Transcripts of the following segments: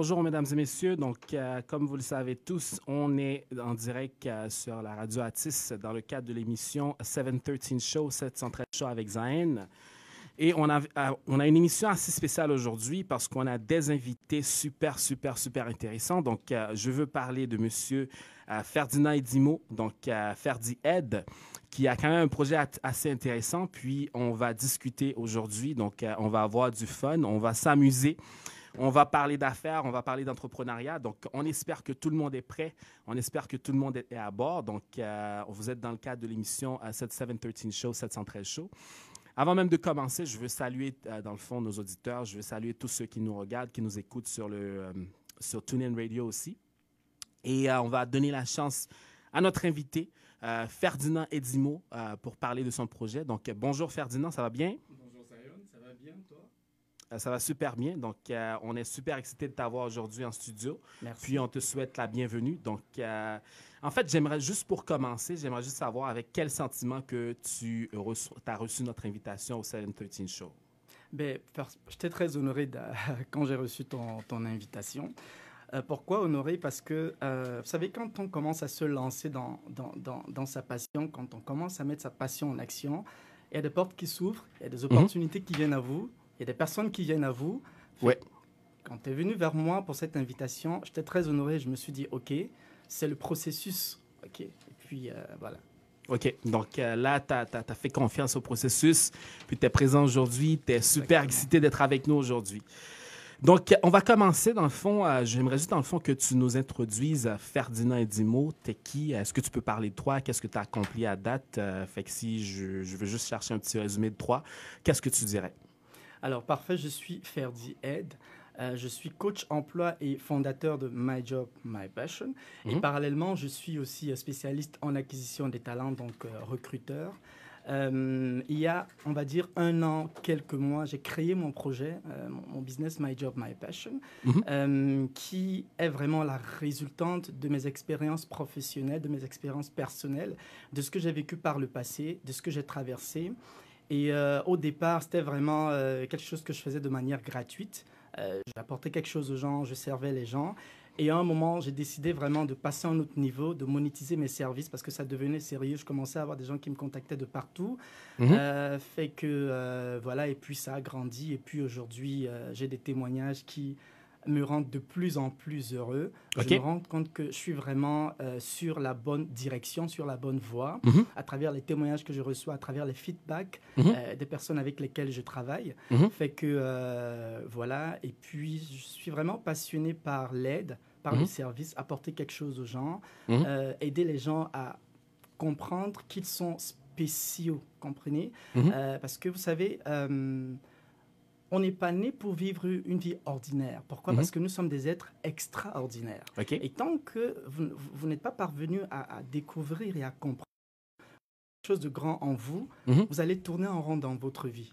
Bonjour mesdames et messieurs, donc euh, comme vous le savez tous, on est en direct euh, sur la radio Atis dans le cadre de l'émission 713 Show, 713 Show avec Zayn. Et on a, euh, on a une émission assez spéciale aujourd'hui parce qu'on a des invités super, super, super intéressants. Donc, je veux parler de monsieur Ferdinand Edimo, donc Ferdi Ed, qui a quand même un projet assez intéressant. Puis, on va discuter aujourd'hui. Donc, on va avoir du fun, on va s'amuser. On va parler d'affaires, on va parler d'entrepreneuriat. Donc, on espère que tout le monde est prêt. On espère que tout le monde est à bord. Donc, euh, vous êtes dans le cadre de l'émission 713 euh, Show, 713 Show. Avant même de commencer, je veux saluer, euh, dans le fond, nos auditeurs. Je veux saluer tous ceux qui nous regardent, qui nous écoutent sur, le, sur TuneIn Radio aussi. Et on va donner la chance à notre invité, Ferdinand Edimo, pour parler de son projet. Donc, bonjour Ferdinand, ça va bien? Euh, ça va super bien. Donc, euh, on est super excité de t'avoir aujourd'hui en studio. Merci. Puis, on te souhaite la bienvenue. Donc, euh, en fait, j'aimerais juste pour commencer, j'aimerais juste savoir avec quel sentiment que tu as reçu notre invitation au 713 Show. Bien, j'étais très honoré quand j'ai reçu ton, ton invitation. pourquoi honoré? Parce que, vous savez, quand on commence à se lancer dans, dans, dans, dans, sa passion, quand on commence à mettre sa passion en action, il y a des portes qui s'ouvrent, il y a des mhm. opportunités qui viennent à vous, il y a des personnes qui viennent à vous. Ouais. Quand tu es venu vers moi pour cette invitation, j'étais très honoré. Je me suis dit, OK, c'est le processus. OK. Et puis, euh, voilà. OK. Donc euh, là, tu as, fait confiance au processus, puis tu es présent aujourd'hui. Tu es super excité d'être avec nous aujourd'hui. Donc, on va commencer dans le fond. Euh, j'aimerais juste dans le fond que tu nous introduises Ferdinand Edimo. T'es qui? Est-ce que tu peux parler de toi? Qu'est-ce que tu as accompli à date? fait que si je, je, veux juste chercher un petit résumé de toi, qu'est-ce que tu dirais? Alors, parfait, je suis Ferdi Ed. Euh, je suis coach emploi et fondateur de My Job, My Passion. Et mhm. parallèlement, je suis aussi spécialiste en acquisition des talents, donc euh, recruteur. Euh, il y a, on va dire, un an, quelques mois, j'ai créé mon projet, mon, business My Job, My Passion, mhm. qui est vraiment la résultante de mes expériences professionnelles, de mes expériences personnelles, de ce que j'ai vécu par le passé, de ce que j'ai traversé. Et euh, au départ, c'était vraiment euh, quelque chose que je faisais de manière gratuite. Euh, J'apportais quelque chose aux gens, je servais les gens. Et à un moment, j'ai décidé vraiment de passer à un autre niveau, de monétiser mes services parce que ça devenait sérieux. Je commençais à avoir des gens qui me contactaient de partout. Mhm. fait que voilà, et puis ça a grandi. Et puis aujourd'hui, j'ai des témoignages qui me rendent de plus en plus heureux. Je me rends compte que je suis vraiment euh, sur la bonne direction, sur la bonne voie, mhm. à travers les témoignages que je reçois, à travers les feedbacks mhm. euh, des personnes avec lesquelles je travaille. Mhm. Fait que euh, voilà, et puis je suis vraiment passionné par l'aide, par le service, apporter quelque chose aux gens, aider les gens à comprendre qu'ils sont spéciaux, comprenez? Parce que vous savez on n'est pas né pour vivre une vie ordinaire. Pourquoi? Parce mhm. que nous sommes des êtres extraordinaires. Et tant que vous, n'êtes pas parvenu à, découvrir et à comprendre quelque chose de grand en vous, mhm. vous allez tourner en rond dans votre vie.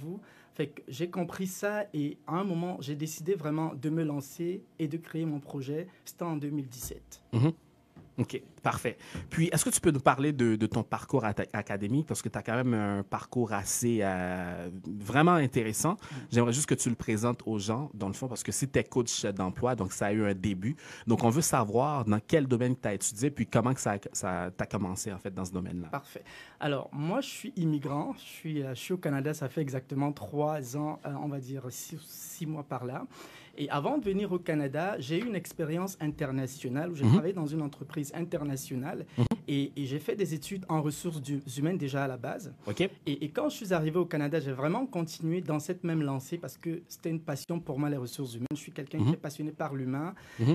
Vous, fait j'ai compris ça et à un moment, j'ai décidé vraiment de me lancer et de créer mon projet. C'était en 2017. OK, parfait. Puis, est-ce que tu peux nous parler de, ton parcours académique? Parce que tu as quand même un parcours assez euh, vraiment intéressant. J'aimerais juste que tu le présentes aux gens, dans le fond, parce que c'était coach d'emploi, donc ça a eu un début. Donc, on veut savoir dans quel domaine tu as étudié, puis comment que ça, ça t'a commencé, en fait, dans ce domaine-là. Parfait. Alors, moi, je suis immigrant. Je suis, euh, je suis au Canada, ça fait exactement trois ans, euh, on va dire six, six mois par là. Et avant de venir au Canada, j'ai eu une expérience internationale où j'ai mhm. travaillé dans une entreprise internationale mhm. et, j'ai fait des études en ressources humaines déjà à la base. Et, quand je suis arrivé au Canada, j'ai vraiment continué dans cette même lancée parce que c'était une passion pour moi, les ressources humaines. Je suis quelqu'un qui mhm. est passionné par l'humain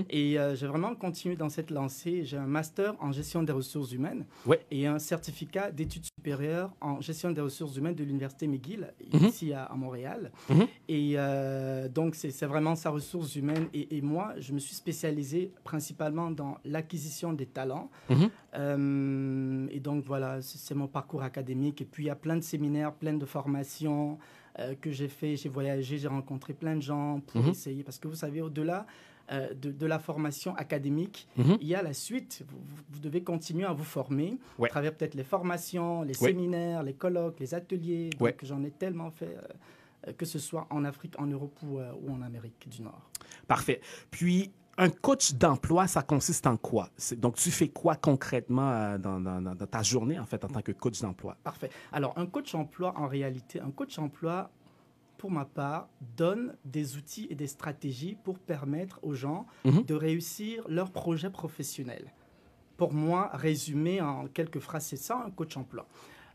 et euh, j'ai vraiment continué dans cette lancée. J'ai un master en gestion des ressources humaines et un certificat d'études en gestion des ressources humaines de l'Université McGill, ici à, Montréal. Et euh, donc, c'est vraiment ça ressources humaines. Et, moi, je me suis spécialisé principalement dans l'acquisition des talents. Mhm. Euh, et donc, voilà, c'est mon parcours académique. Et puis, il y a plein de séminaires, plein de formations euh, que j'ai fait. J'ai voyagé, j'ai rencontré plein de gens pour mhm. essayer. Parce que vous savez, au-delà euh, de, la formation académique, mhm. il y a la suite. Vous, devez continuer à vous former à travers peut-être les formations, les séminaires, les colloques, les ateliers. Donc, j'en ai tellement fait que ce soit en Afrique, en Europe ou, ou en Amérique du Nord. Parfait. Puis, un coach d'emploi, ça consiste en quoi? Donc, tu fais quoi concrètement dans, dans, dans, ta journée, en fait, en tant que coach d'emploi? Parfait. Alors, un coach emploi, en réalité, un coach emploi, pour ma part, donne des outils et des stratégies pour permettre aux gens mhm. de réussir leur projet professionnel. Pour moi, résumé en quelques phrases, c'est ça un coach emploi.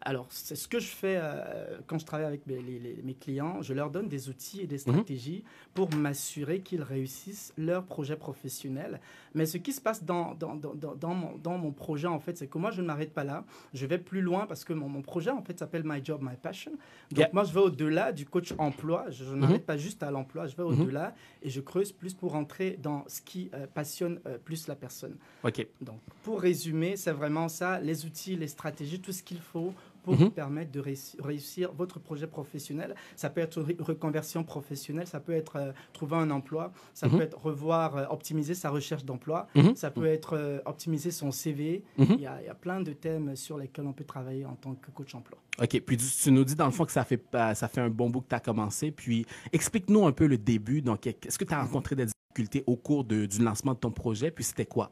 Alors, c'est ce que je fais euh, quand je travaille avec mes, clients. Je leur donne des outils et des mhm. stratégies pour m'assurer qu'ils réussissent leur projet professionnel. Mais ce qui se passe dans, dans, dans, dans mon, dans mon projet, en fait, c'est que moi, je ne m'arrête pas là. Je vais plus loin parce que mon, mon projet, en fait, s'appelle My Job, My Passion. Donc, moi, je vais au-delà du coach emploi. Je, ne m'arrête mhm. pas juste à l'emploi. Je vais mhm. au-delà et je creuse plus pour entrer dans ce qui euh, passionne euh, plus la personne. OK. Donc, pour résumer, c'est vraiment ça, les outils, les stratégies, tout ce qu'il faut pour vous mhm. permettre de réussir votre projet professionnel. Ça peut être reconversion professionnelle, ça peut être euh, trouver un emploi, ça mhm. peut être revoir, euh, optimiser sa recherche d'emploi, mhm. ça peut être euh, optimiser son CV. Il y, a, il, y a, plein de thèmes sur lesquels on peut travailler en tant que coach emploi. OK. Puis tu nous dis dans le fond que ça fait, ça fait un bon bout que tu as commencé. Puis explique-nous un peu le début. Donc, est-ce que tu as rencontré des difficultés au cours de, du lancement de ton projet? Puis c'était quoi?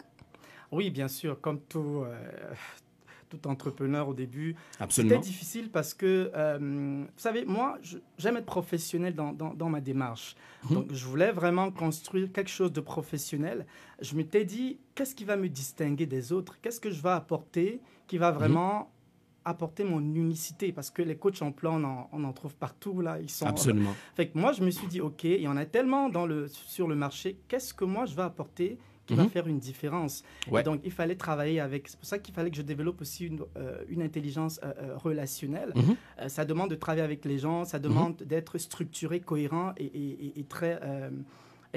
Oui, bien sûr. Comme tout, tout entrepreneur au début. C'était difficile parce que, euh, vous savez, moi, j'aime être professionnel dans, dans, ma démarche. Mhm. Donc, je voulais vraiment construire quelque chose de professionnel. Je m'étais dit, qu'est-ce qui va me distinguer des autres? Qu'est-ce que je vais apporter qui va mhm. vraiment apporter mon unicité? Parce que les coachs en plan, on en, on en trouve partout là. Ils sont. Absolument. Fait que moi, je me suis dit, ok, il y en a tellement dans le, sur le marché. Qu'est-ce que moi je vais apporter qui va mhm. faire une différence. donc, il fallait travailler avec. C'est pour ça qu'il fallait que je développe aussi une, euh, une intelligence euh, euh, relationnelle. Mhm. ça demande de travailler avec les gens, ça demande mhm. d'être structuré, cohérent et, et, et très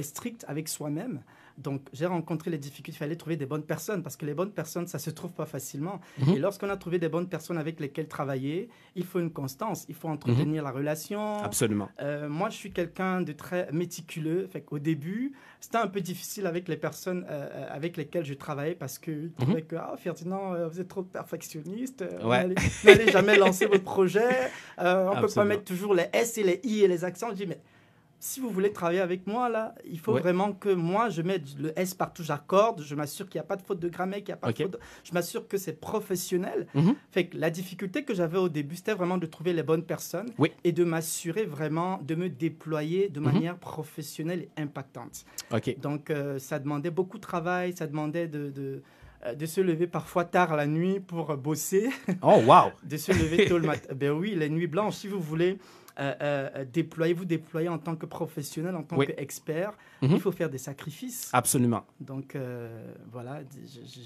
strict avec soi-même. Donc, j'ai rencontré les difficultés. Il fallait trouver des bonnes personnes parce que les bonnes personnes, ça se trouve pas facilement. Mhm. Et lorsqu'on a trouvé des bonnes personnes avec lesquelles travailler, il faut une constance. Il faut entretenir mhm. la relation. Absolument. Euh, moi, je suis quelqu'un de très méticuleux. Fait Au début, c'était un peu difficile avec les personnes euh, euh, avec lesquelles je travaillais parce que trouvais mhm. que ah, Ferdinand, vous êtes trop perfectionniste. Ouais. Vous n'allez jamais lancer votre projet. on ne peut pas mettre toujours les S et les I et les accents. Je dis, mais si vous voulez travailler avec moi, là, il faut vraiment que moi, je mette le S partout, j'accorde, je m'assure qu'il n'y a pas de faute de grammaire, qu'il n'y a pas de faute. Je m'assure que c'est professionnel. Mhm. Fait que la difficulté que j'avais au début, c'était vraiment de trouver les bonnes personnes et de m'assurer vraiment de me déployer de mhm. manière professionnelle et impactante. Donc, euh, ça demandait beaucoup de travail, ça demandait de, de de se lever parfois tard la nuit pour bosser. Oh, wow! de se lever tôt le matin. ben oui, les nuits blanches, si vous voulez. Euh, euh, déployer, vous déployer en tant que professionnel, en tant qu'expert, mhm. il faut faire des sacrifices. Absolument. Donc euh, voilà,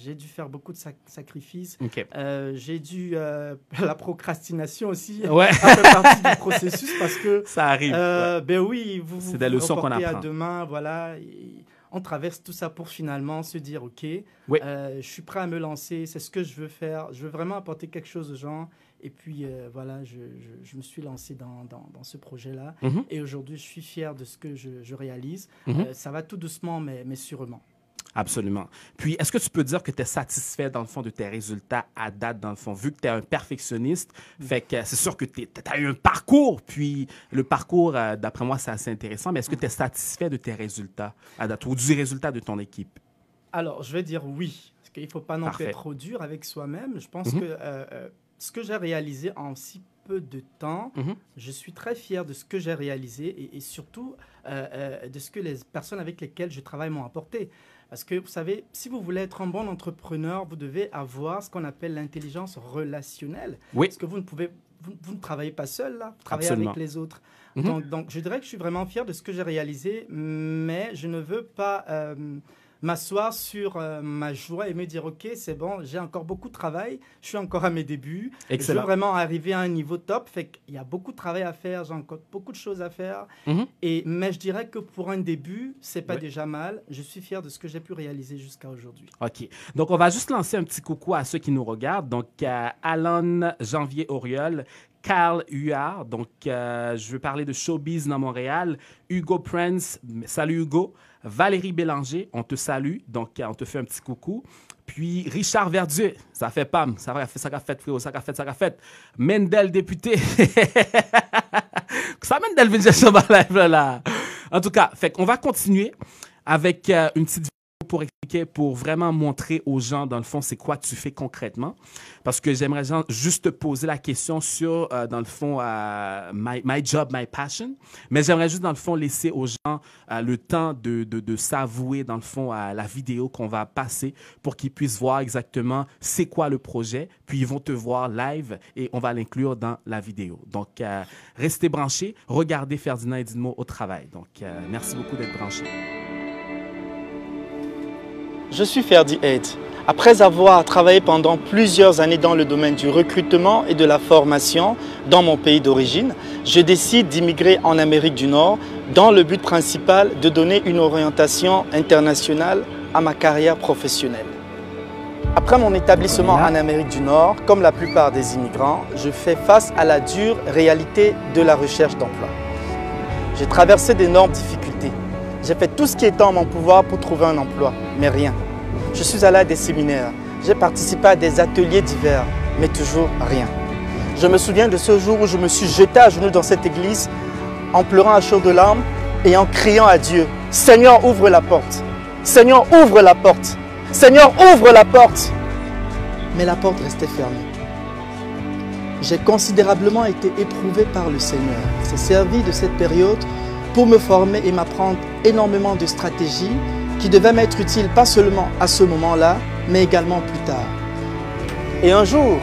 j'ai dû faire beaucoup de sacrifices. j'ai dû la procrastination aussi ouais. fait partie du processus parce que ça arrive. Ben oui, vous c'est des leçons qu'on apprend. à demain, voilà. On traverse tout ça pour finalement se dire ok, je suis prêt à me lancer, c'est ce que je veux faire, je veux vraiment apporter quelque chose aux gens et puis euh, voilà, je, je, me suis lancé dans, dans, dans ce projet-là. Mhm. Et aujourd'hui, je suis fier de ce que je, je réalise. Mhm. Euh, ça va tout doucement, mais, mais sûrement. Absolument. Puis, est-ce que tu peux dire que tu es satisfait, dans le fond, de tes résultats à date, dans le fond, vu que tu es un perfectionniste? Fait que c'est sûr que tu as eu un parcours, puis le parcours, euh, d'après moi, c'est assez intéressant, mais est-ce que tu es satisfait de tes résultats à date ou du résultat de ton équipe? Alors, je vais dire oui, parce qu'il ne faut pas non plus être trop dur avec soi-même. Je pense mhm. que ce que j'ai réalisé en si peu de temps, mhm. je suis très fier de ce que j'ai réalisé et, surtout euh, euh, de ce que les personnes avec lesquelles je travaille m'ont apporté. Parce que vous savez, si vous voulez être un bon entrepreneur, vous devez avoir ce qu'on appelle l'intelligence relationnelle. Oui. Parce que vous ne pouvez, vous, ne travaillez pas seul là, vous travaillez avec les autres. Mhm. donc, donc, je dirais que je suis vraiment fier de ce que j'ai réalisé, mais je ne veux pas euh, m'asseoir sur euh, ma joie et me dire ok c'est bon j'ai encore beaucoup de travail je suis encore à mes débuts Excellent. je veux vraiment arriver à un niveau top fait qu'il y a beaucoup de travail à faire j'ai encore beaucoup de choses à faire mhm. et mais je dirais que pour un début c'est pas déjà mal je suis fier de ce que j'ai pu réaliser jusqu'à aujourd'hui ok donc on va juste lancer un petit coucou à ceux qui nous regardent donc à Alan Janvier Auriol Carl Huard. Donc, euh, je veux parler de Showbiz dans Montréal. Hugo Prince, salut Hugo. Valérie Bélanger, on te salue. Donc, on te fait un petit coucou. Puis Richard Verdieu, ça fait PAM, ça a fait, ça a fait, frérot, ça a fait, ça a fait. Mendel député. Ça Delvin Gestion live là. En tout cas, fait qu'on va continuer avec euh, une petite pour expliquer, pour vraiment montrer aux gens, dans le fond, c'est quoi tu fais concrètement. Parce que j'aimerais juste te poser la question sur, euh, dans le fond, euh, my, job, my passion. Mais j'aimerais juste, dans le fond, laisser aux gens euh, le temps de, de, de s'avouer, dans le fond, à la vidéo qu'on va passer pour qu'ils puissent voir exactement c'est quoi le projet. Puis ils vont te voir live et on va l'inclure dans la vidéo. Donc, restez branchés. Regardez Ferdinand Edinmo au travail. Donc, merci beaucoup d'être branchés. Je suis Ferdi Aid. Après avoir travaillé pendant plusieurs années dans le domaine du recrutement et de la formation dans mon pays d'origine, je décide d'immigrer en Amérique du Nord dans le but principal de donner une orientation internationale à ma carrière professionnelle. Après mon établissement en Amérique du Nord, comme la plupart des immigrants, je fais face à la dure réalité de la recherche d'emploi. J'ai traversé d'énormes difficultés j'ai fait tout ce qui est en mon pouvoir pour trouver un emploi, mais rien. Je suis allé à des séminaires, j'ai participé à des ateliers divers, mais toujours rien. Je me souviens de ce jour où je me suis jeté à genoux dans cette église en pleurant à chaud de larmes et en criant à Dieu, Seigneur, ouvre la porte. Seigneur, ouvre la porte. Seigneur, ouvre la porte. Mais la porte restait fermée. J'ai considérablement été éprouvé par le Seigneur. C'est servi de cette période pour me former et m'apprendre énormément de stratégies qui devaient m'être utiles pas seulement à ce moment-là, mais également plus tard. Et un jour,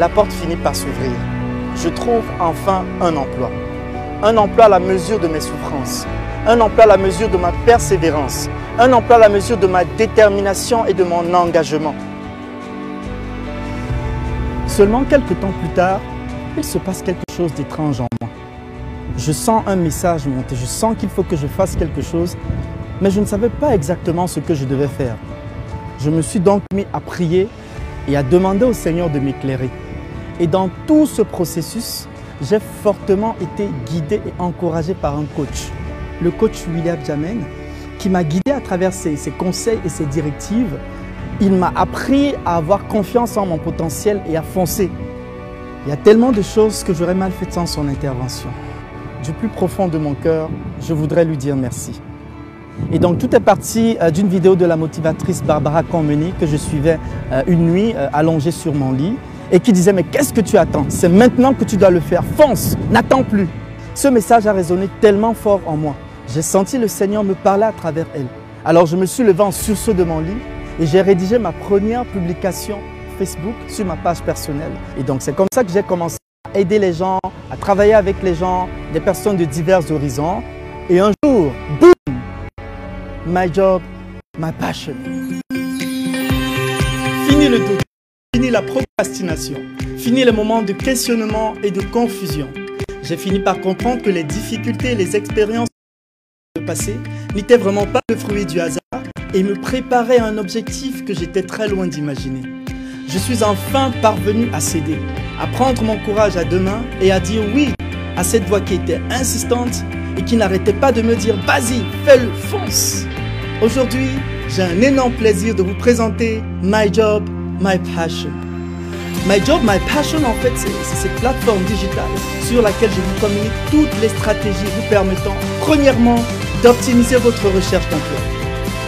la porte finit par s'ouvrir. Je trouve enfin un emploi. Un emploi à la mesure de mes souffrances. Un emploi à la mesure de ma persévérance. Un emploi à la mesure de ma détermination et de mon engagement. Seulement quelques temps plus tard, il se passe quelque chose d'étrange en moi je sens un message monter, je sens qu'il faut que je fasse quelque chose, mais je ne savais pas exactement ce que je devais faire. Je me suis donc mis à prier et à demander au Seigneur de m'éclairer. Et dans tout ce processus, j'ai fortement été guidé et encouragé par un coach, le coach William Jamen, qui m'a guidé à travers ses, ses, conseils et ses directives. Il m'a appris à avoir confiance en mon potentiel et à foncer. Il y a tellement de choses que j'aurais mal faites sans son intervention du plus profond de mon cœur, je voudrais lui dire merci. Et donc tout est parti euh, d'une vidéo de la motivatrice Barbara Conmeny que je suivais euh, une nuit euh, allongée sur mon lit et qui disait mais qu'est-ce que tu attends? C'est maintenant que tu dois le faire, fonce, n'attends plus. Ce message a résonné tellement fort en moi. J'ai senti le Seigneur me parler à travers elle. Alors je me suis levé en sursaut de mon lit et j'ai rédigé ma première publication Facebook sur ma page personnelle. Et donc c'est comme ça que j'ai commencé aider les gens, à travailler avec les gens, des personnes de divers horizons. Et un jour, boum, my job, my passion. Fini le doute, fini la procrastination, fini les moments de questionnement et de confusion. J'ai fini par comprendre que les difficultés les expériences du passé n'étaient vraiment pas le fruit du hasard et me préparaient à un objectif que j'étais très loin d'imaginer. Je suis enfin parvenu à céder, à prendre mon courage à deux mains et à dire oui à cette voix qui était insistante et qui n'arrêtait pas de me dire vas-y, fais-le, fonce. Aujourd'hui, j'ai un énorme plaisir de vous présenter My Job, My Passion. My Job, My Passion, en fait, c'est cette plateforme digitale sur laquelle je vous communique toutes les stratégies vous permettant, premièrement, d'optimiser votre recherche d'emploi.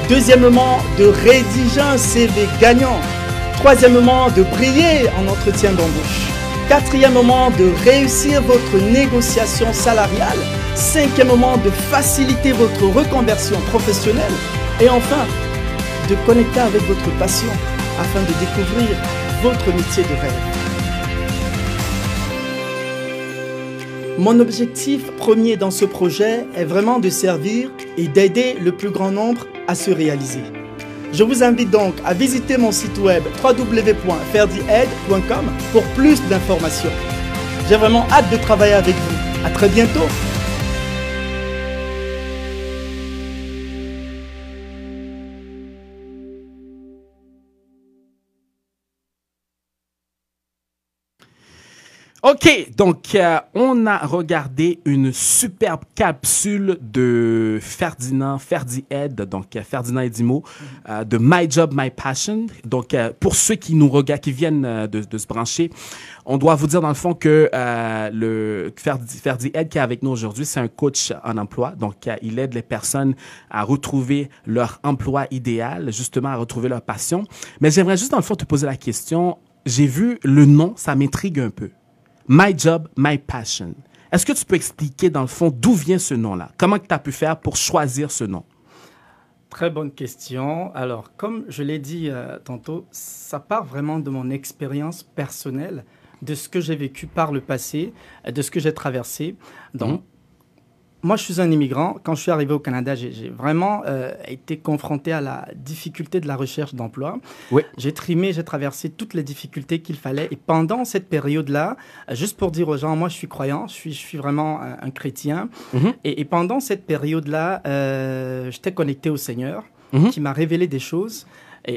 Deuxièmement, de rédiger un CV gagnant. Troisièmement, de briller en entretien d'embauche. Quatrièmement, de réussir votre négociation salariale. Cinquièmement, de faciliter votre reconversion professionnelle. Et enfin, de connecter avec votre passion afin de découvrir votre métier de rêve. Mon objectif premier dans ce projet est vraiment de servir et d'aider le plus grand nombre à se réaliser. Je vous invite donc à visiter mon site web www.ferdiaid.com pour plus d'informations. J'ai vraiment hâte de travailler avec vous. À très bientôt. OK, donc euh, on a regardé une superbe capsule de Ferdinand Ferdi Ed, donc euh, Ferdinand Edimo, euh, de My Job, My Passion. Donc pour ceux qui nous regardent, qui viennent de, de, se brancher, on doit vous dire dans le fond que le Ferdi, Ferdi Ed qui est avec nous aujourd'hui, c'est un coach en emploi. Donc il aide les personnes à retrouver leur emploi idéal, justement à retrouver leur passion. Mais j'aimerais juste dans le fond te poser la question. J'ai vu le nom, ça m'intrigue un peu. My Job, My Passion. Est-ce que tu peux expliquer dans le fond d'où vient ce nom-là? Comment tu as pu faire pour choisir ce nom? Très bonne question. Alors, comme je l'ai dit euh, tantôt, ça part vraiment de mon expérience personnelle, de ce que j'ai vécu par le passé, de ce que j'ai traversé. Donc, mhm moi, je suis un immigrant. Quand je suis arrivé au Canada, j'ai vraiment euh, été confronté à la difficulté de la recherche d'emploi. Oui. J'ai trimé, j'ai traversé toutes les difficultés qu'il fallait. Et pendant cette période-là, euh, juste pour dire aux gens, moi, je suis croyant, je suis, je suis vraiment un, chrétien. Mhm. et, pendant cette période-là, euh, j'étais connecté au Seigneur, mhm. qui m'a révélé des choses.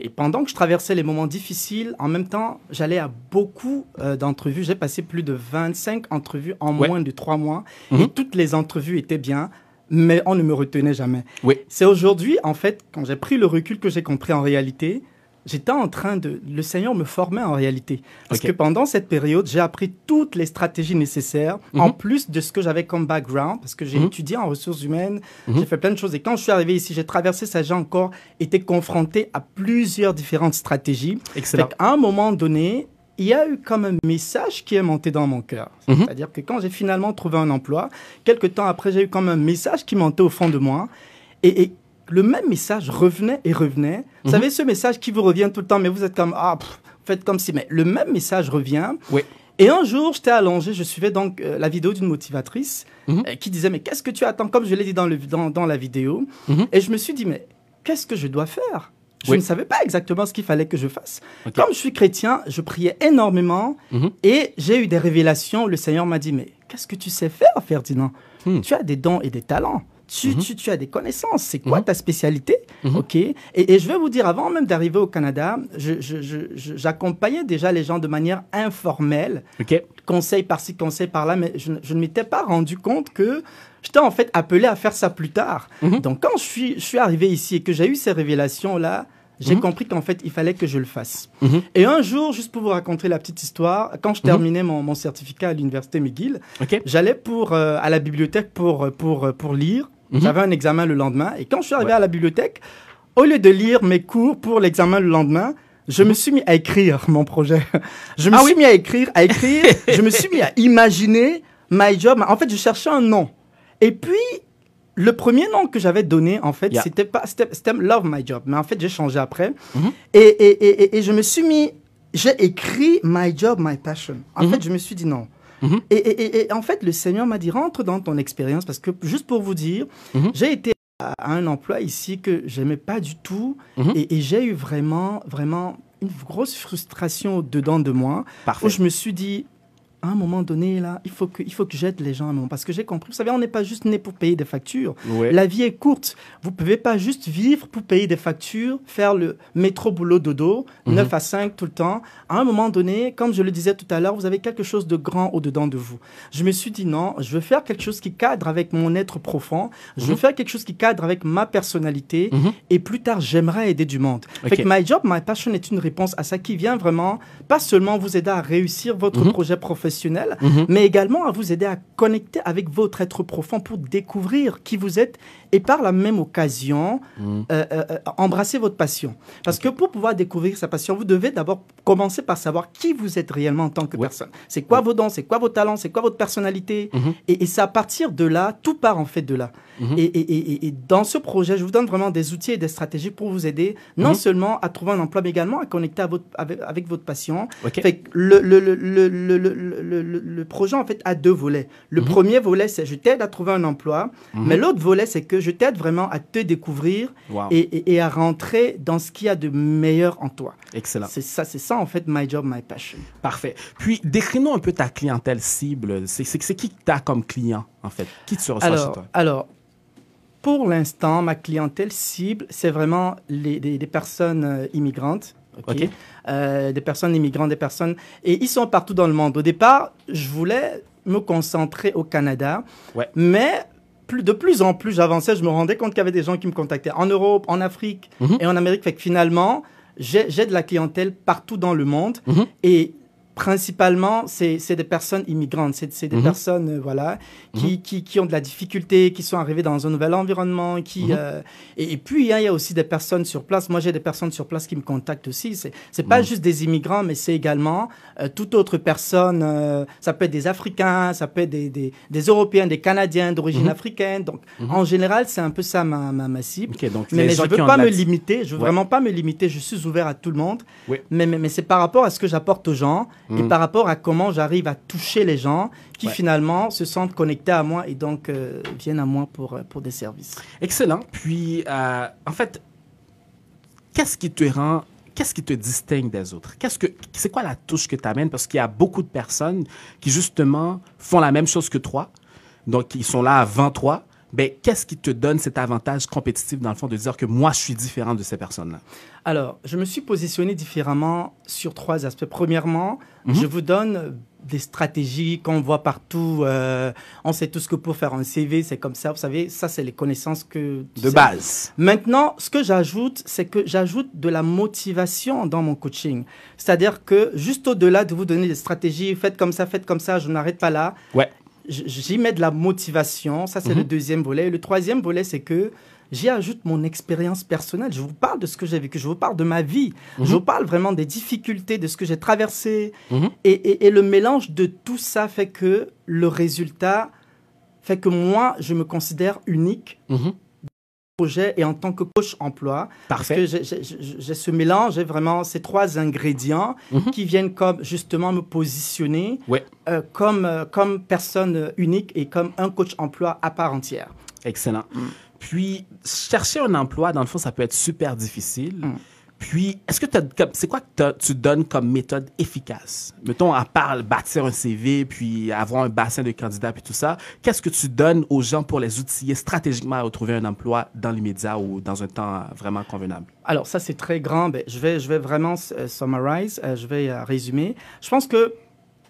Et pendant que je traversais les moments difficiles, en même temps, j'allais à beaucoup euh, d'entrevues. J'ai passé plus de 25 entrevues en moins de trois mois. Mhm. Et toutes les entrevues étaient bien, mais on ne me retenait jamais. Oui. C'est aujourd'hui, en fait, quand j'ai pris le recul, que j'ai compris en réalité j'étais en train de... Le Seigneur me formait en réalité. Parce que pendant cette période, j'ai appris toutes les stratégies nécessaires, en mhm. plus de ce que j'avais comme background, parce que j'ai mhm. étudié en ressources humaines, mhm. j'ai fait plein de choses. Et quand je suis arrivé ici, j'ai traversé ça, j'ai encore été confronté à plusieurs différentes stratégies. Excellent. À un moment donné, il y a eu comme un message qui est monté dans mon cœur. C'est-à-dire que quand j'ai finalement trouvé un emploi, quelques temps après, j'ai eu comme un message qui montait au fond de moi. Et, et le même message revenait et revenait. Vous mhm. savez, ce message qui vous revient tout le temps, mais vous êtes comme, ah, faites comme si, mais le même message revient. Oui. Et un jour, j'étais allongé, je suivais donc euh, la vidéo d'une motivatrice mhm. euh, qui disait, mais qu'est-ce que tu attends? Comme je l'ai dit dans, le, dans, dans la vidéo. Mhm. Et je me suis dit, mais qu'est-ce que je dois faire? Je ne savais pas exactement ce qu'il fallait que je fasse. Comme je suis chrétien, je priais énormément et j'ai eu des révélations. Le Seigneur m'a dit, mais qu'est-ce que tu sais faire, Ferdinand? Hmm. Tu as des dons et des talents. Mhm. Tu, tu, as des connaissances. C'est quoi mhm. ta spécialité mhm. OK et, et, je vais vous dire, avant même d'arriver au Canada, j'accompagnais déjà les gens de manière informelle. Conseil par-ci, conseil par-là, mais je, ne m'étais pas rendu compte que j'étais en fait appelé à faire ça plus tard. Donc, quand je suis, je suis arrivé ici et que j'ai eu ces révélations-là, j'ai compris qu'en fait, il fallait que je le fasse. Et un jour, juste pour vous raconter la petite histoire, quand je terminais mon, mon certificat à l'université McGill, j'allais pour euh, à la bibliothèque pour, pour, pour lire. Mhm. J'avais un examen le lendemain. Et quand je suis arrivé à la bibliothèque, au lieu de lire mes cours pour l'examen le lendemain, je me suis mis à écrire mon projet. Je me ah suis mis à écrire, à écrire. je me suis mis à imaginer my job. En fait, je cherchais un nom. Et puis, le premier nom que j'avais donné, en fait, c'était pas, c'était Love My Job. Mais en fait, j'ai changé après. Mhm. et, et, et, et, je me suis mis, j'ai écrit My Job, My Passion. En mhm. fait, je me suis dit non. Mhm. Et, en fait, le Seigneur m'a dit, rentre dans ton expérience, parce que juste pour vous dire, mhm. j'ai été à un emploi ici que j'aimais pas du tout, mhm. et, j'ai eu vraiment, vraiment une grosse frustration dedans de moi, où je me suis dit, à un moment donné, là, il faut que, il faut que j'aide les gens Parce que j'ai compris, vous savez, on n'est pas juste né pour payer des factures. La vie est courte. Vous ne pouvez pas juste vivre pour payer des factures, faire le métro boulot dodo, 9 mhm. à 5 tout le temps. À un moment donné, comme je le disais tout à l'heure, vous avez quelque chose de grand au-dedans de vous. Je me suis dit non, je veux faire quelque chose qui cadre avec mon être profond. Je veux mhm. faire quelque chose qui cadre avec ma personnalité. Mhm. Et plus tard, j'aimerais aider du monde. Fait My Job, My Passion est une réponse à ça qui vient vraiment, pas seulement vous aider à réussir votre projet professionnel, Mhm. mais également à vous aider à connecter avec votre être profond pour découvrir qui vous êtes et par la même occasion, mhm. euh, euh, euh, embrasser votre passion. Parce que pour pouvoir découvrir sa passion, vous devez d'abord commencer par savoir qui vous êtes réellement en tant que personne. C'est quoi vos dons, c'est quoi vos talents, c'est quoi votre personnalité. Mhm. Et, et c'est à partir de là, tout part en fait de là. et, et, et, dans ce projet, je vous donne vraiment des outils et des stratégies pour vous aider, non seulement à trouver un emploi, mais également à connecter à votre, avec, votre passion. Fait le, le, le, le, le, projet, en fait, a deux volets. Le premier volet, c'est je t'aide à trouver un emploi, mais l'autre volet, c'est que je t'aide vraiment à te découvrir et, à rentrer dans ce qu'il y a de meilleur en toi. Excellent. C'est ça, c'est ça en fait, my job, my passion. Parfait. Puis décris-nous un peu ta clientèle cible. C'est qui que tu as comme client en fait? Qui te reçoit alors, chez toi? Alors, pour l'instant, ma clientèle cible, c'est vraiment les, personnes euh, immigrantes ok, Euh, des personnes immigrantes, des personnes, et ils sont partout dans le monde. Au départ, je voulais me concentrer au Canada, Ouais. mais plus, de plus en plus j'avançais, je me rendais compte qu'il y avait des gens qui me contactaient en Europe, en Afrique Mhm. et en Amérique. Fait que finalement, j'ai j'ai de la clientèle partout dans le monde Mhm. et principalement, c'est c'est des personnes immigrantes, c'est c'est des Mhm. personnes euh, voilà, qui, qui, qui ont de la difficulté, qui sont arrivées dans un nouvel environnement. Qui, Mhm. euh, et, et puis, hein, il y a aussi des personnes sur place. Moi, j'ai des personnes sur place qui me contactent aussi. C'est c'est pas Mhm. juste des immigrants, mais c'est également euh, toute autre personne. euh, ça peut être des Africains, ça peut être des, des, des Européens, des Canadiens d'origine Mhm. africaine. Donc, Mhm. en général, c'est un peu ça ma, ma, ma cible. Donc Mais, mais je veux pas la me limiter, je veux Ouais. vraiment pas me limiter, je suis ouvert à tout le monde. Oui. Mais, mais, mais c'est par rapport à ce que j'apporte aux gens et Mhm. par rapport à comment j'arrive à toucher les gens qui Ouais. finalement se sentent connectés à moi et donc euh, viennent à moi pour, euh, pour des services. Excellent. Puis, euh, en fait, qu'est-ce qui te rend, qu'est-ce qui te distingue des autres? Qu'est-ce que, c'est quoi la touche que tu amènes? Parce qu'il y a beaucoup de personnes qui, justement, font la même chose que toi. Donc, ils sont là avant toi. Ben, qu'est-ce qui te donne cet avantage compétitif, dans le fond, de dire que moi, je suis différent de ces personnes-là? Alors, je me suis positionné différemment sur trois aspects. Premièrement, Mhm. je vous donne des stratégies qu'on voit partout. euh, on sait tous que pour faire un CV, c'est comme ça. Vous savez, ça, c'est les connaissances que... De base. Maintenant, ce que j'ajoute, c'est que j'ajoute de la motivation dans mon coaching. C'est-à-dire que juste au-delà de vous donner des stratégies, faites comme ça, faites comme ça, je n'arrête pas là. Ouais. J'y mets de la motivation. Ça, c'est Mhm. le deuxième volet. Et le troisième volet, c'est que j'y ajoute mon expérience personnelle. Je vous parle de ce que j'ai vécu, je vous parle de ma vie, Mhm. je vous parle vraiment des difficultés, de ce que j'ai traversé. Mhm. Et, et- et le mélange de tout ça fait que le résultat fait que moi, je me considère unique Mhm. Projet et en tant que coach emploi. Parce Parfait. que j'ai- ce mélange, j'ai vraiment ces trois ingrédients Mhm. qui viennent comme justement me positionner Ouais. euh, comme, euh, comme personne unique et comme un coach emploi à part entière. Excellent. Mm. Puis, chercher un emploi, dans le fond, ça peut être super difficile. Mm. Puis, est-ce que c'est quoi que tu donnes comme méthode efficace? Mettons, à part bâtir un CV, puis avoir un bassin de candidats, puis tout ça, qu'est-ce que tu donnes aux gens pour les outiller stratégiquement à retrouver un emploi dans l'immédiat ou dans un temps vraiment convenable? Alors ça c'est très grand, Ben, je, vais, je vais vraiment euh, summarize, euh, je vais euh, résumer. Je pense que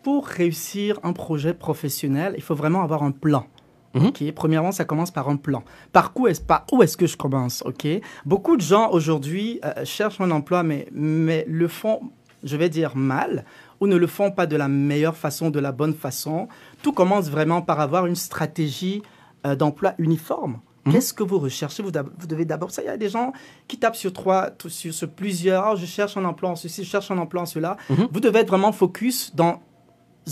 pour réussir un projet professionnel, il faut vraiment avoir un plan. Ok, Premièrement, ça commence par un plan. Par où est-ce par où est-ce que je commence Ok? Beaucoup de gens aujourd'hui euh, cherchent un emploi, mais, mais le font, je vais dire mal, ou ne le font pas de la meilleure façon, de la bonne façon. Tout commence vraiment par avoir une stratégie euh, d'emploi uniforme. Mhm. Qu'est-ce que vous recherchez? Vous, devez d'abord. Ça, il y a des gens qui tapent sur trois, sur plusieurs. Ah, je cherche un emploi en ceci, je cherche un emploi en cela. Mhm. Vous devez être vraiment focus dans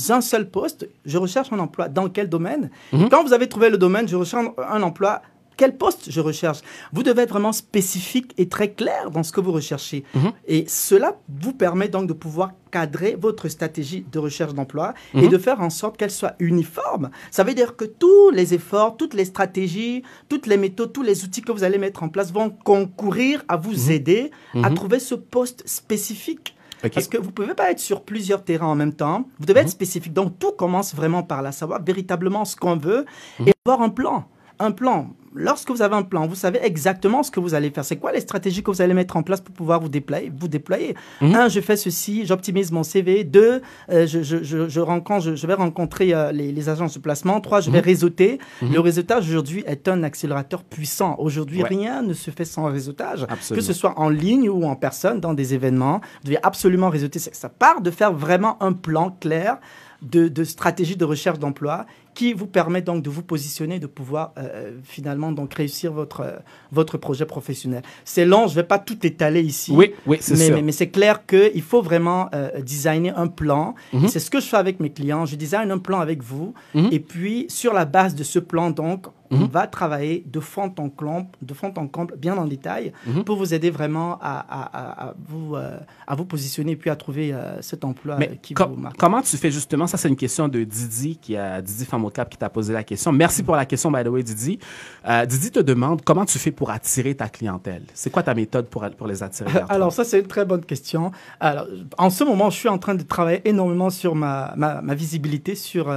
un seul poste. Je recherche un emploi dans quel domaine Mhm. Quand vous avez trouvé le domaine, je recherche un, emploi. Quel poste je recherche Vous devez être vraiment spécifique et très clair dans ce que vous recherchez. Mhm. Et cela vous permet donc de pouvoir cadrer votre stratégie de recherche d'emploi et Mhm. de faire en sorte qu'elle soit uniforme. Ça veut dire que tous les efforts, toutes les stratégies, toutes les méthodes, tous les outils que vous allez mettre en place vont concourir à vous aider à trouver ce poste spécifique. OK. Parce que vous ne pouvez pas être sur plusieurs terrains en même temps. Vous devez Mhm. être spécifique. Donc, tout commence vraiment par là. Savoir véritablement ce qu'on veut Mhm. et avoir un plan. Un plan. Lorsque vous avez un plan, vous savez exactement ce que vous allez faire. C'est quoi les stratégies que vous allez mettre en place pour pouvoir vous déployer, vous déployer Mhm. Un, je fais ceci, j'optimise mon CV. Deux, euh, je, je, je, je rencontre, je, vais rencontrer euh, les, les agences de placement. Trois, je vais Mhm. réseauter. Mhm. Le réseautage aujourd'hui est un accélérateur puissant. Aujourd'hui, Ouais. rien ne se fait sans réseautage Absolument. que ce soit en ligne ou en personne, dans des événements. Vous devez absolument réseauter. Ça ça part de faire vraiment un plan clair de, de stratégie de recherche d'emploi qui vous permet donc de vous positionner, de pouvoir euh, finalement donc réussir votre, euh, votre projet professionnel. C'est long, je ne vais pas tout étaler ici. Oui, oui, c'est Mais, mais, mais c'est clair qu'il faut vraiment euh, designer un plan. Mhm. C'est ce que je fais avec mes clients. Je design un plan avec vous. Mhm. Et puis, sur la base de ce plan, donc, on Mhm. va travailler de fond en comble, de fond en comble bien en détail, Mhm. pour vous aider vraiment à, à- à- à vous, euh, à vous positionner et puis à trouver euh, cet emploi euh, Mais qui com- vous marque. comment tu fais justement? Ça, c'est une question de Didi, qui a Didi Famocap qui t'a posé la question. Merci pour la question, by the way, Didi. Euh, Didi te demande comment tu fais pour attirer ta clientèle. C'est quoi ta méthode pour, pour les attirer? Alors ça, c'est une très bonne question. Alors, en ce moment, je suis en train de travailler énormément sur ma, ma, ma visibilité sur,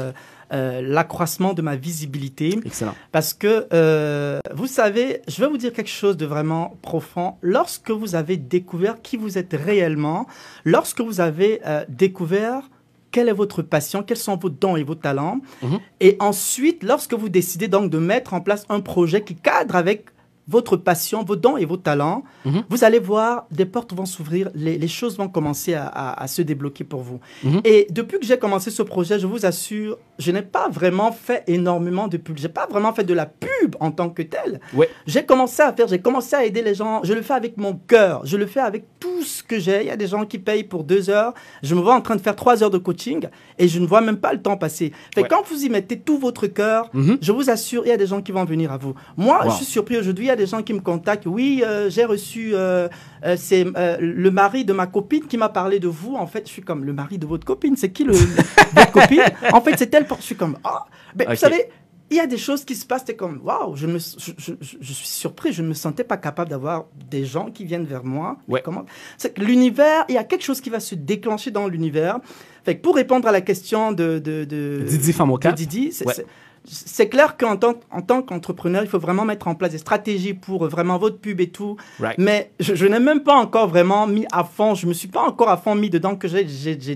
euh, l'accroissement de ma visibilité. Excellent. Parce que, euh, vous savez, je vais vous dire quelque chose de vraiment profond. Lorsque vous avez découvert qui vous êtes réellement, lorsque vous avez euh, découvert quelle est votre passion, quels sont vos dons et vos talents, Mhm. et ensuite, lorsque vous décidez donc de mettre en place un projet qui cadre avec votre passion, vos dons et vos talents, Mhm. vous allez voir, des portes vont s'ouvrir, les, les choses vont commencer à, à- à se débloquer pour vous. Mhm. Et depuis que j'ai commencé ce projet, je vous assure, je n'ai pas vraiment fait énormément de pub. J'ai pas vraiment fait de la pub en tant que telle. Ouais. J'ai commencé à faire, j'ai commencé à aider les gens. Je le fais avec mon cœur. Je le fais avec tout ce que j'ai. Il y a des gens qui payent pour deux heures. Je me vois en train de faire trois heures de coaching et je ne vois même pas le temps passer. Fait Ouais. quand vous y mettez tout votre cœur, Mhm. je vous assure, il y a des gens qui vont venir à vous. Moi, Wow. je suis surpris aujourd'hui. A des gens qui me contactent. Oui, euh, j'ai reçu. euh, euh, c'est le mari de ma copine qui m'a parlé de vous. En fait, je suis comme le mari de votre copine. C'est qui le, votre copine? En fait, c'est elle. Je suis comme ah. Ok. Vous savez, il y a des choses qui se passent. C'est comme waouh. Je, me- je, je- je- je suis surpris. Je ne me sentais pas capable d'avoir des gens qui viennent vers moi. Ouais. Comment? C'est que l'univers. Il y a quelque chose qui va se déclencher dans l'univers. Fait que pour répondre à la question de, de, de Didi Famoka. Didi, c'est- Ouais. c'est- c'est clair qu'en tant, en tant qu'entrepreneur, il faut vraiment mettre en place des stratégies pour euh, vraiment votre pub et tout. Right. Mais je, je n'ai même pas encore vraiment mis à fond, je me suis pas encore à fond mis dedans que j'ai-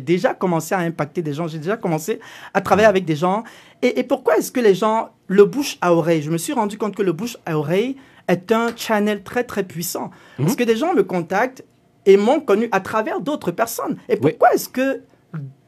déjà commencé à impacter des gens, j'ai déjà commencé à travailler avec des gens. Et, et pourquoi est-ce que les gens, le bouche à oreille, je me suis rendu compte que le bouche à oreille est un channel très très puissant. Parce que des gens me contactent et m'ont connu à travers d'autres personnes. Et Oui. pourquoi est-ce que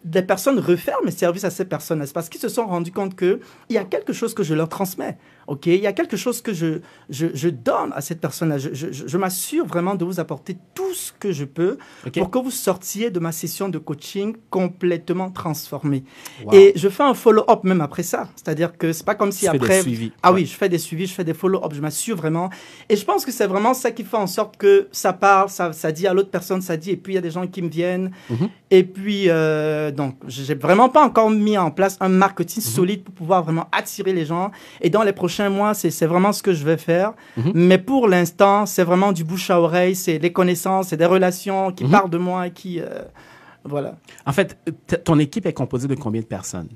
des personnes referment mes services à ces personnes parce qu'ils se sont rendus compte qu'il y a quelque chose que je leur transmets. Ok Il y a quelque chose que je, je, je donne à cette personne-là. Je, je- je- m'assure vraiment de vous apporter tout ce que je peux pour que vous sortiez de ma session de coaching complètement transformé. Wow. Et je fais un follow-up même après ça. C'est-à-dire que c'est pas comme si Tu fais des après... suivis. Ah Ouais. oui, je fais des suivis, je fais des follow-up, je m'assure vraiment. Et je pense que c'est vraiment ça qui fait en sorte que ça parle, ça, ça dit à l'autre personne, ça dit, et puis il y a des gens qui me viennent. Mhm. Et puis, euh, donc, j'ai vraiment pas encore mis en place un marketing Mhm. solide pour pouvoir vraiment attirer les gens. Et dans les prochains mois, c'est vraiment ce que je vais faire. Mhm. Mais pour l'instant, c'est vraiment du bouche à oreille, c'est des connaissances, c'est des relations qui Mhm. parlent de moi et qui... euh, voilà. En fait, ton équipe est composée de combien de personnes?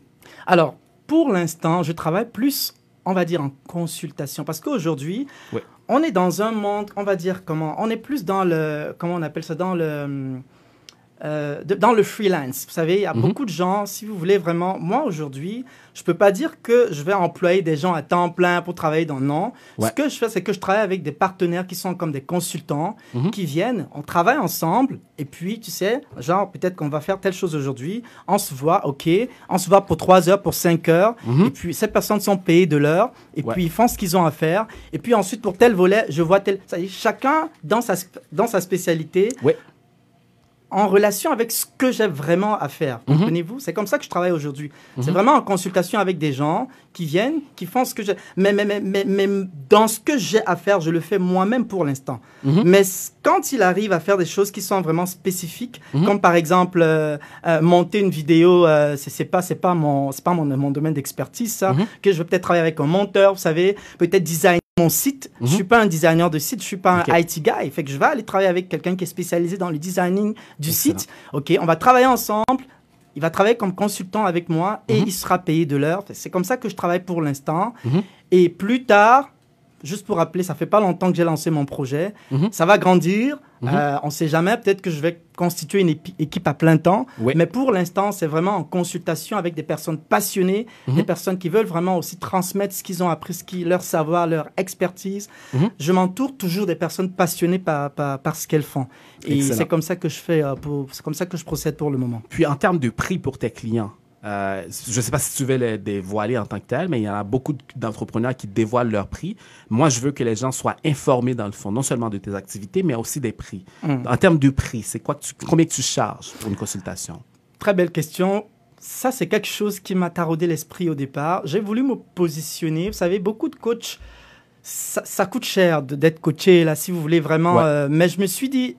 Alors, pour l'instant, je travaille plus, on va dire, en consultation. Parce qu'aujourd'hui, on est dans un monde, on va dire comment On est plus dans le, comment on appelle ça, dans le, euh, de- dans le freelance. Vous savez, il y a Mhm. beaucoup de gens, si vous voulez vraiment, moi aujourd'hui, je peux pas dire que je vais employer des gens à temps plein pour travailler dans non. Ouais. Ce que je fais, c'est que je travaille avec des partenaires qui sont comme des consultants, Mhm. qui viennent, on travaille ensemble, et puis, tu sais, genre, peut-être qu'on va faire telle chose aujourd'hui, on se voit, ok, on se voit pour 3 heures, pour 5 heures, Mhm. et puis ces personnes sont payées de l'heure, et Ouais. puis ils font ce qu'ils ont à faire, et puis ensuite, pour tel volet, je vois tel... Ça y est, chacun dans sa, dans sa spécialité, Ouais. En relation avec ce que j'ai vraiment à faire. Mhm. Comprenez-vous? C'est comme ça que je travaille aujourd'hui. C'est Mhm. vraiment en consultation avec des gens qui viennent, qui font ce que j'ai. Mais, mais, mais, mais, mais dans ce que j'ai à faire, je le fais moi-même pour l'instant. Mhm. Mais quand il arrive à faire des choses qui sont vraiment spécifiques, comme par exemple euh, euh, monter une vidéo, euh, c'est pas c'est pas mon c'est pas mon, mon domaine d'expertise ça. Que je vais peut-être travailler avec un monteur, vous savez, peut-être designer mon site. Mhm. Je suis pas un designer de site, je suis pas un IT guy. Fait que je vais aller travailler avec quelqu'un qui est spécialisé dans le designing du Excellent. site. Ok, on va travailler ensemble. Il va travailler comme consultant avec moi et Mhm. il sera payé de l'heure. C'est comme ça que je travaille pour l'instant. Mhm. Et plus tard, juste pour rappeler, ça fait pas longtemps que j'ai lancé mon projet. Mhm. Ça va grandir. Mhm. Euh, on ne sait jamais. Peut-être que je vais constituer une équipe à plein temps. Oui. Mais pour l'instant, c'est vraiment en consultation avec des personnes passionnées, Mhm. des personnes qui veulent vraiment aussi transmettre ce qu'ils ont appris, ce qui, leur savoir, leur expertise. Je m'entoure toujours des personnes passionnées par, par, par ce qu'elles font. Et c'est comme ça que je fais, euh, c'est comme ça que je procède pour le moment. Puis en termes de prix pour tes clients, euh, je ne sais pas si tu veux les dévoiler en tant que tel, mais il y en a beaucoup d'entrepreneurs qui dévoilent leur prix. Moi, je veux que les gens soient informés dans le fond, non seulement de tes activités, mais aussi des prix. Mm. En termes de prix, c'est quoi que tu, combien que tu charges pour une consultation? Très belle question. Ça, c'est quelque chose qui m'a taraudé l'esprit au départ. J'ai voulu me positionner. Vous savez, beaucoup de coachs, ça, ça coûte cher d'être coaché, là, si vous voulez vraiment. Ouais. euh, mais je me suis dit,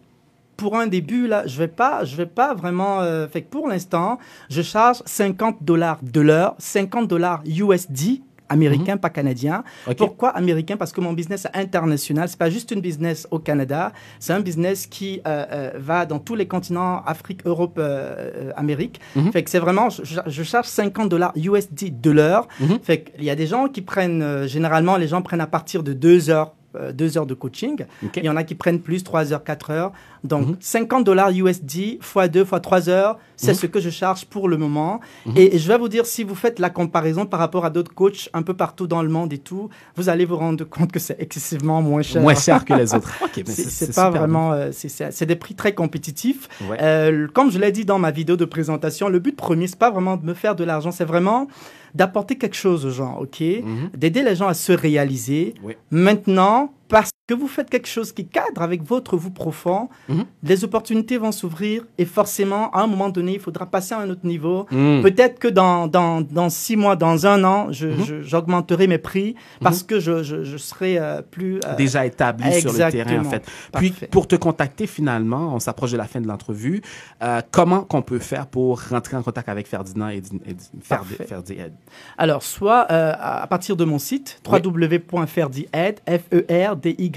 pour un début, là, je vais pas, je vais pas vraiment. euh, fait que pour l'instant, je charge 50 dollars de l'heure, 50 dollars USD, américain, pas canadien. Pourquoi américain Parce que mon business est international. C'est pas juste une business au Canada. C'est un business qui euh, euh, va dans tous les continents Afrique, Europe, euh, Amérique. Mhm. Fait que c'est vraiment, je, je charge 50 dollars USD de l'heure. Mhm. Fait qu'il y a des gens qui prennent, généralement, les gens prennent à partir de deux heures. Euh, deux heures de coaching. Il y en a qui prennent plus, 3 heures, 4 heures. Donc, Mhm. 50 dollars USD fois 2 fois 3 heures, c'est Mhm. ce que je charge pour le moment. Mhm. Et, et je vais vous dire, si vous faites la comparaison par rapport à d'autres coachs un peu partout dans le monde et tout, vous allez vous rendre compte que c'est excessivement moins cher. Moins cher que les autres. C'est pas vraiment, euh, c'est- des prix très compétitifs. Ouais. Euh, comme je l'ai dit dans ma vidéo de présentation, le but premier, c'est pas vraiment de me faire de l'argent, c'est vraiment d'apporter quelque chose aux gens, ok? Mhm. D'aider les gens à se réaliser. Oui. Maintenant, parce que vous faites quelque chose qui cadre avec votre vous profond, Mhm. les opportunités vont s'ouvrir et forcément, à un moment donné, il faudra passer à un autre niveau. Mm. Peut-être que dans, dans, dans six mois, dans un an, Mhm. j'augmenterai mes prix parce que je, je, je serai euh, plus... euh, Déjà établi sur le terrain, en fait. Puis, Parfait. pour te contacter finalement, on s'approche de la fin de l'entrevue. euh, comment qu'on peut faire pour rentrer en contact avec Ferdinand et, et- Ferdi. Ferdi Ed? Alors, soit à partir de mon site, Oui. www.ferdied, f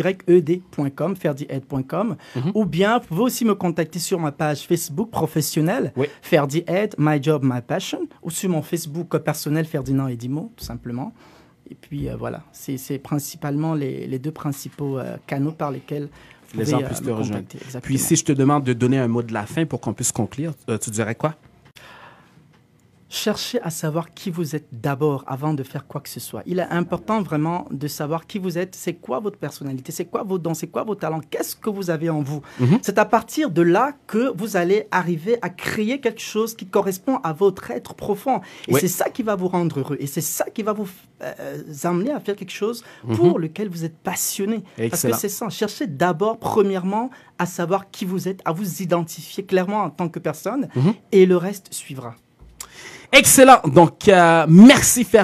e r d y e d.com, ferdied.com, Mhm. ou bien vous pouvez aussi me contacter sur ma page Facebook professionnelle, Oui. My Job, My Passion, ou sur mon Facebook personnel, Ferdinand Edimo, tout simplement. Et puis euh, voilà, c'est principalement les, les deux principaux euh, canaux par lesquels vous Les gens puissent te rejoindre. Puis, si je te demande de donner un mot de la fin pour qu'on puisse conclure, euh, tu dirais quoi? Cherchez à savoir qui vous êtes d'abord avant de faire quoi que ce soit. Il est important vraiment de savoir qui vous êtes, c'est quoi votre personnalité, c'est quoi vos dons, c'est quoi vos talents, qu'est-ce que vous avez en vous. Mhm. C'est à partir de là que vous allez arriver à créer quelque chose qui correspond à votre être profond. Et c'est ça qui va vous rendre heureux. Et c'est ça qui va vous euh, amener à faire quelque chose Mhm. pour lequel vous êtes passionné. Parce que c'est ça. Cherchez d'abord, premièrement, à savoir qui vous êtes, à vous identifier clairement en tant que personne, Mhm. et le reste suivra. Excellent. Donc, euh, merci Ferdinand.